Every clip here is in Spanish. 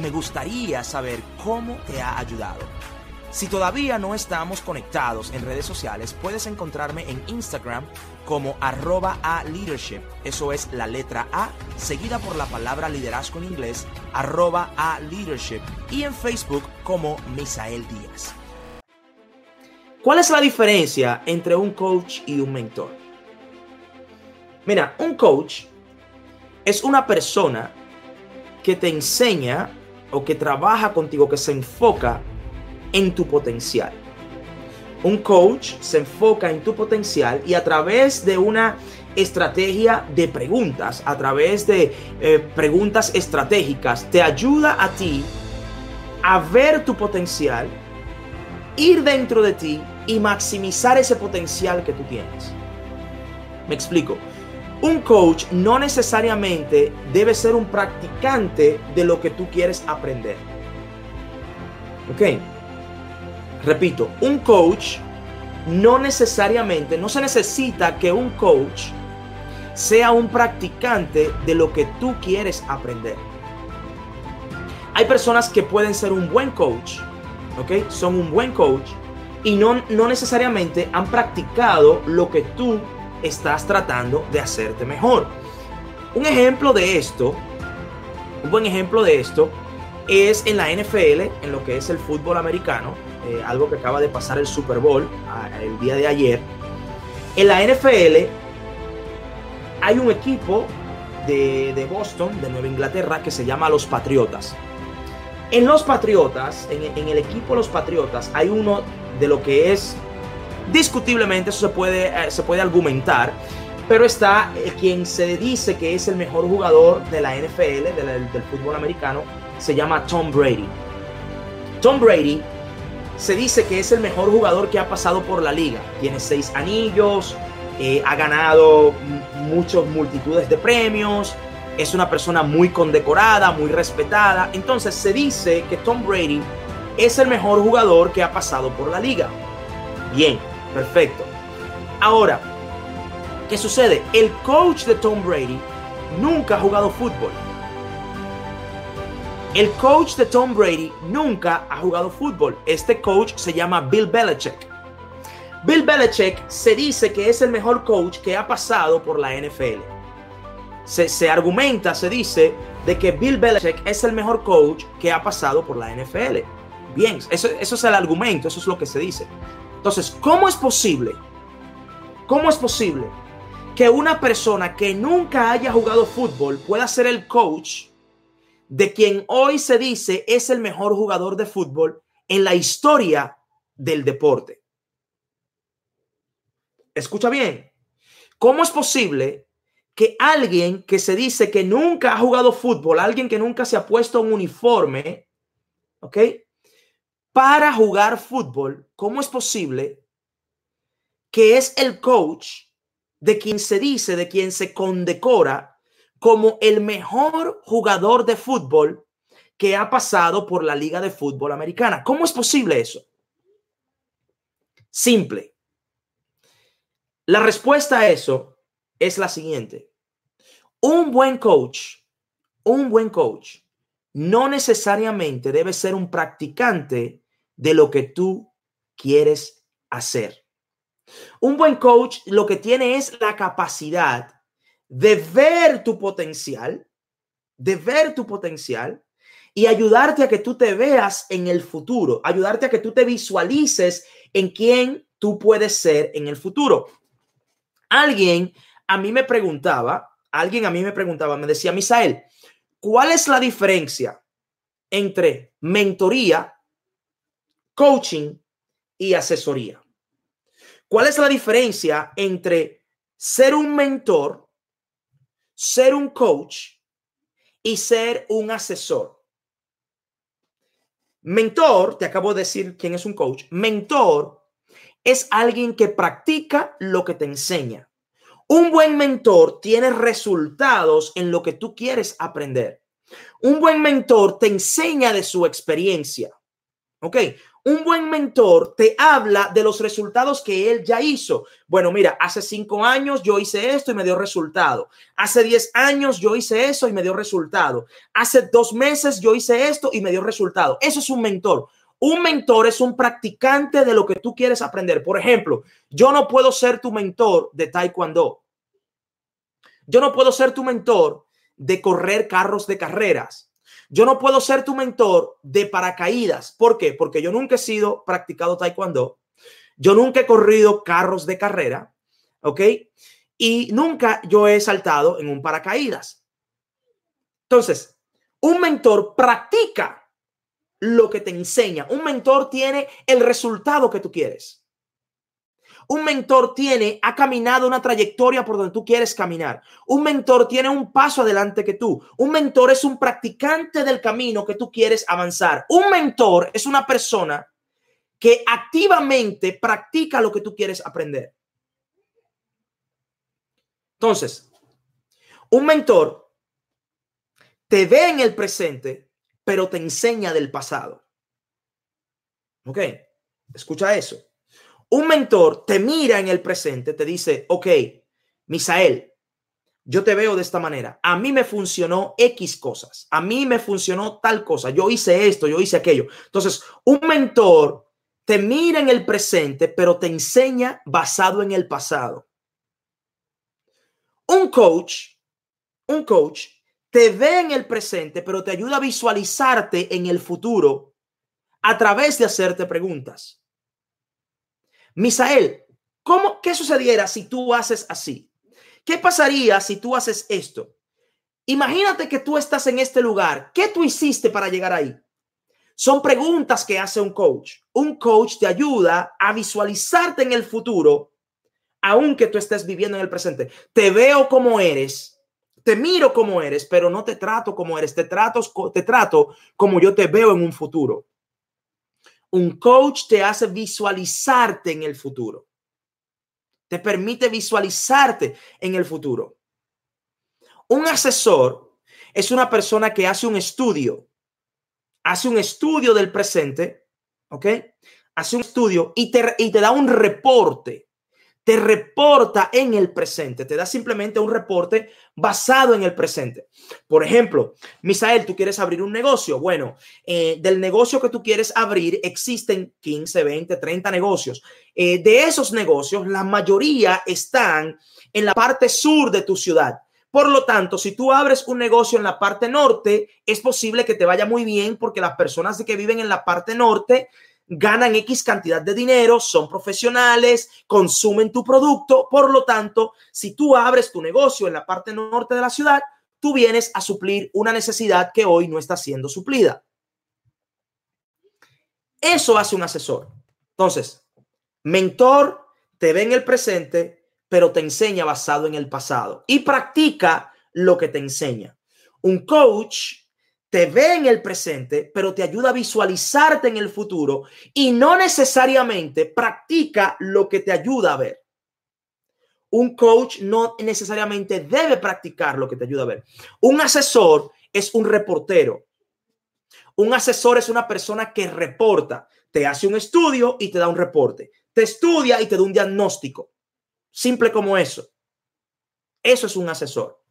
Me gustaría saber cómo te ha ayudado. Si todavía no estamos conectados en redes sociales, puedes encontrarme en Instagram como arroba a leadership. Eso es la letra A, seguida por la palabra liderazgo en inglés, arroba a leadership. Y en Facebook como Misael Díaz. ¿Cuál es la diferencia entre un coach y un mentor? Mira, un coach es una persona que te enseña o que trabaja contigo, que se enfoca en tu potencial. Un coach se enfoca en tu potencial y a través de una estrategia de preguntas, a través de eh, preguntas estratégicas, te ayuda a ti a ver tu potencial, ir dentro de ti y maximizar ese potencial que tú tienes. Me explico. Un coach no necesariamente debe ser un practicante de lo que tú quieres aprender. ¿Ok? Repito, un coach no necesariamente, no se necesita que un coach sea un practicante de lo que tú quieres aprender. Hay personas que pueden ser un buen coach, ¿ok? Son un buen coach y no, no necesariamente han practicado lo que tú estás tratando de hacerte mejor. Un ejemplo de esto, un buen ejemplo de esto es en la NFL, en lo que es el fútbol americano, eh, algo que acaba de pasar el Super Bowl el día de ayer. En la NFL hay un equipo de, Boston, de Nueva Inglaterra, que se llama los Patriotas. En los Patriotas, en, en, el equipo de los Patriotas, hay uno de lo que es discutiblemente, eso se puede, eh, se puede argumentar, pero está quien se dice que es el mejor jugador de la NFL, del fútbol americano, se llama Tom Brady. Tom Brady se dice que es el mejor jugador que ha pasado por la liga. Tiene seis anillos, eh, ha ganado muchas multitudes de premios, es una persona muy condecorada, muy respetada. Entonces se dice que Tom Brady es el mejor jugador que ha pasado por la liga. Bien, perfecto. Ahora, ¿qué sucede? El coach de Tom Brady nunca ha jugado fútbol. El coach de Tom Brady nunca ha jugado fútbol. Este coach se llama Bill Belichick. Bill Belichick se dice que es el mejor coach que ha pasado por la NFL. Se, argumenta, se dice, de que Bill Belichick es el mejor coach que ha pasado por la NFL. Bien, eso, eso es el argumento, eso es lo que se dice. Entonces, ¿cómo es posible? ¿Cómo es posible que una persona que nunca haya jugado fútbol pueda ser el coach de quien hoy se dice es el mejor jugador de fútbol en la historia del deporte. Escucha bien, ¿cómo es posible que alguien que se dice que nunca ha jugado fútbol, alguien que nunca se ha puesto un uniforme, ¿ok? Para jugar fútbol, ¿cómo es posible que es el coach de quien se dice, de quien se condecora como el mejor jugador de fútbol que ha pasado por la Liga de Fútbol Americana. ¿Cómo es posible eso? Simple. La respuesta a eso es la siguiente. Un buen coach, un buen coach, no necesariamente debe ser un practicante de lo que tú quieres hacer. Un buen coach lo que tiene es la capacidad de ver tu potencial, de ver tu potencial y ayudarte a que tú te veas en el futuro, ayudarte a que tú te visualices en quién tú puedes ser en el futuro. Alguien a mí me preguntaba, alguien a mí me preguntaba, me decía, Misael, ¿cuál es la diferencia entre mentoría, coaching y asesoría? ¿Cuál es la diferencia entre ser un mentor ser un coach y ser un asesor. Mentor, te acabo de decir quién es un coach. Mentor es alguien que practica lo que te enseña. Un buen mentor tiene resultados en lo que tú quieres aprender. Un buen mentor te enseña de su experiencia. ¿Ok? Un buen mentor te habla de los resultados que él ya hizo. Bueno, mira, hace cinco años yo hice esto y me dio resultado. Hace diez años yo hice eso y me dio resultado. Hace dos meses yo hice esto y me dio resultado. Eso es un mentor. Un mentor es un practicante de lo que tú quieres aprender. Por ejemplo, yo no puedo ser tu mentor de taekwondo. Yo no puedo ser tu mentor de correr carros de carreras. Yo no puedo ser tu mentor de paracaídas. ¿Por qué? Porque yo nunca he sido practicado taekwondo. Yo nunca he corrido carros de carrera. ¿Ok? Y nunca yo he saltado en un paracaídas. Entonces, un mentor practica lo que te enseña. Un mentor tiene el resultado que tú quieres. Un mentor tiene, ha caminado una trayectoria por donde tú quieres caminar. Un mentor tiene un paso adelante que tú. Un mentor es un practicante del camino que tú quieres avanzar. Un mentor es una persona que activamente practica lo que tú quieres aprender. Entonces, un mentor te ve en el presente, pero te enseña del pasado. ¿Ok? Escucha eso. Un mentor te mira en el presente, te dice, ok, Misael, yo te veo de esta manera. A mí me funcionó X cosas. A mí me funcionó tal cosa. Yo hice esto, yo hice aquello. Entonces, un mentor te mira en el presente, pero te enseña basado en el pasado. Un coach, un coach te ve en el presente, pero te ayuda a visualizarte en el futuro a través de hacerte preguntas. Misael, ¿cómo, ¿qué sucediera si tú haces así? ¿Qué pasaría si tú haces esto? Imagínate que tú estás en este lugar. ¿Qué tú hiciste para llegar ahí? Son preguntas que hace un coach. Un coach te ayuda a visualizarte en el futuro, aunque tú estés viviendo en el presente. Te veo como eres, te miro como eres, pero no te trato como eres. Te trato, te trato como yo te veo en un futuro. Un coach te hace visualizarte en el futuro. Te permite visualizarte en el futuro. Un asesor es una persona que hace un estudio, hace un estudio del presente, ¿ok? Hace un estudio y te, y te da un reporte te reporta en el presente, te da simplemente un reporte basado en el presente. Por ejemplo, Misael, tú quieres abrir un negocio. Bueno, eh, del negocio que tú quieres abrir existen 15, 20, 30 negocios. Eh, de esos negocios, la mayoría están en la parte sur de tu ciudad. Por lo tanto, si tú abres un negocio en la parte norte, es posible que te vaya muy bien porque las personas que viven en la parte norte ganan X cantidad de dinero, son profesionales, consumen tu producto. Por lo tanto, si tú abres tu negocio en la parte norte de la ciudad, tú vienes a suplir una necesidad que hoy no está siendo suplida. Eso hace un asesor. Entonces, mentor te ve en el presente, pero te enseña basado en el pasado y practica lo que te enseña. Un coach te ve en el presente, pero te ayuda a visualizarte en el futuro y no necesariamente practica lo que te ayuda a ver. Un coach no necesariamente debe practicar lo que te ayuda a ver. Un asesor es un reportero. Un asesor es una persona que reporta, te hace un estudio y te da un reporte. Te estudia y te da un diagnóstico. Simple como eso. Eso es un asesor.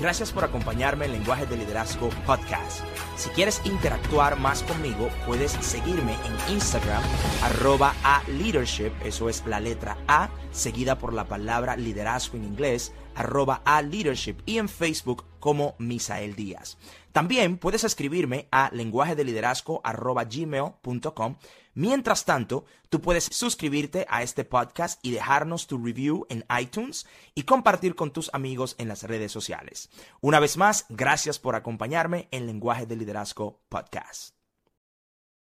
Gracias por acompañarme en Lenguaje de Liderazgo Podcast. Si quieres interactuar más conmigo, puedes seguirme en Instagram, arroba a leadership, eso es la letra A, seguida por la palabra liderazgo en inglés, arroba a leadership, y en Facebook como Misael Díaz. También puedes escribirme a lenguaje de liderazgo Mientras tanto, tú puedes suscribirte a este podcast y dejarnos tu review en iTunes y compartir con tus amigos en las redes sociales. Una vez más, gracias por acompañarme en Lenguaje de Liderazgo Podcast.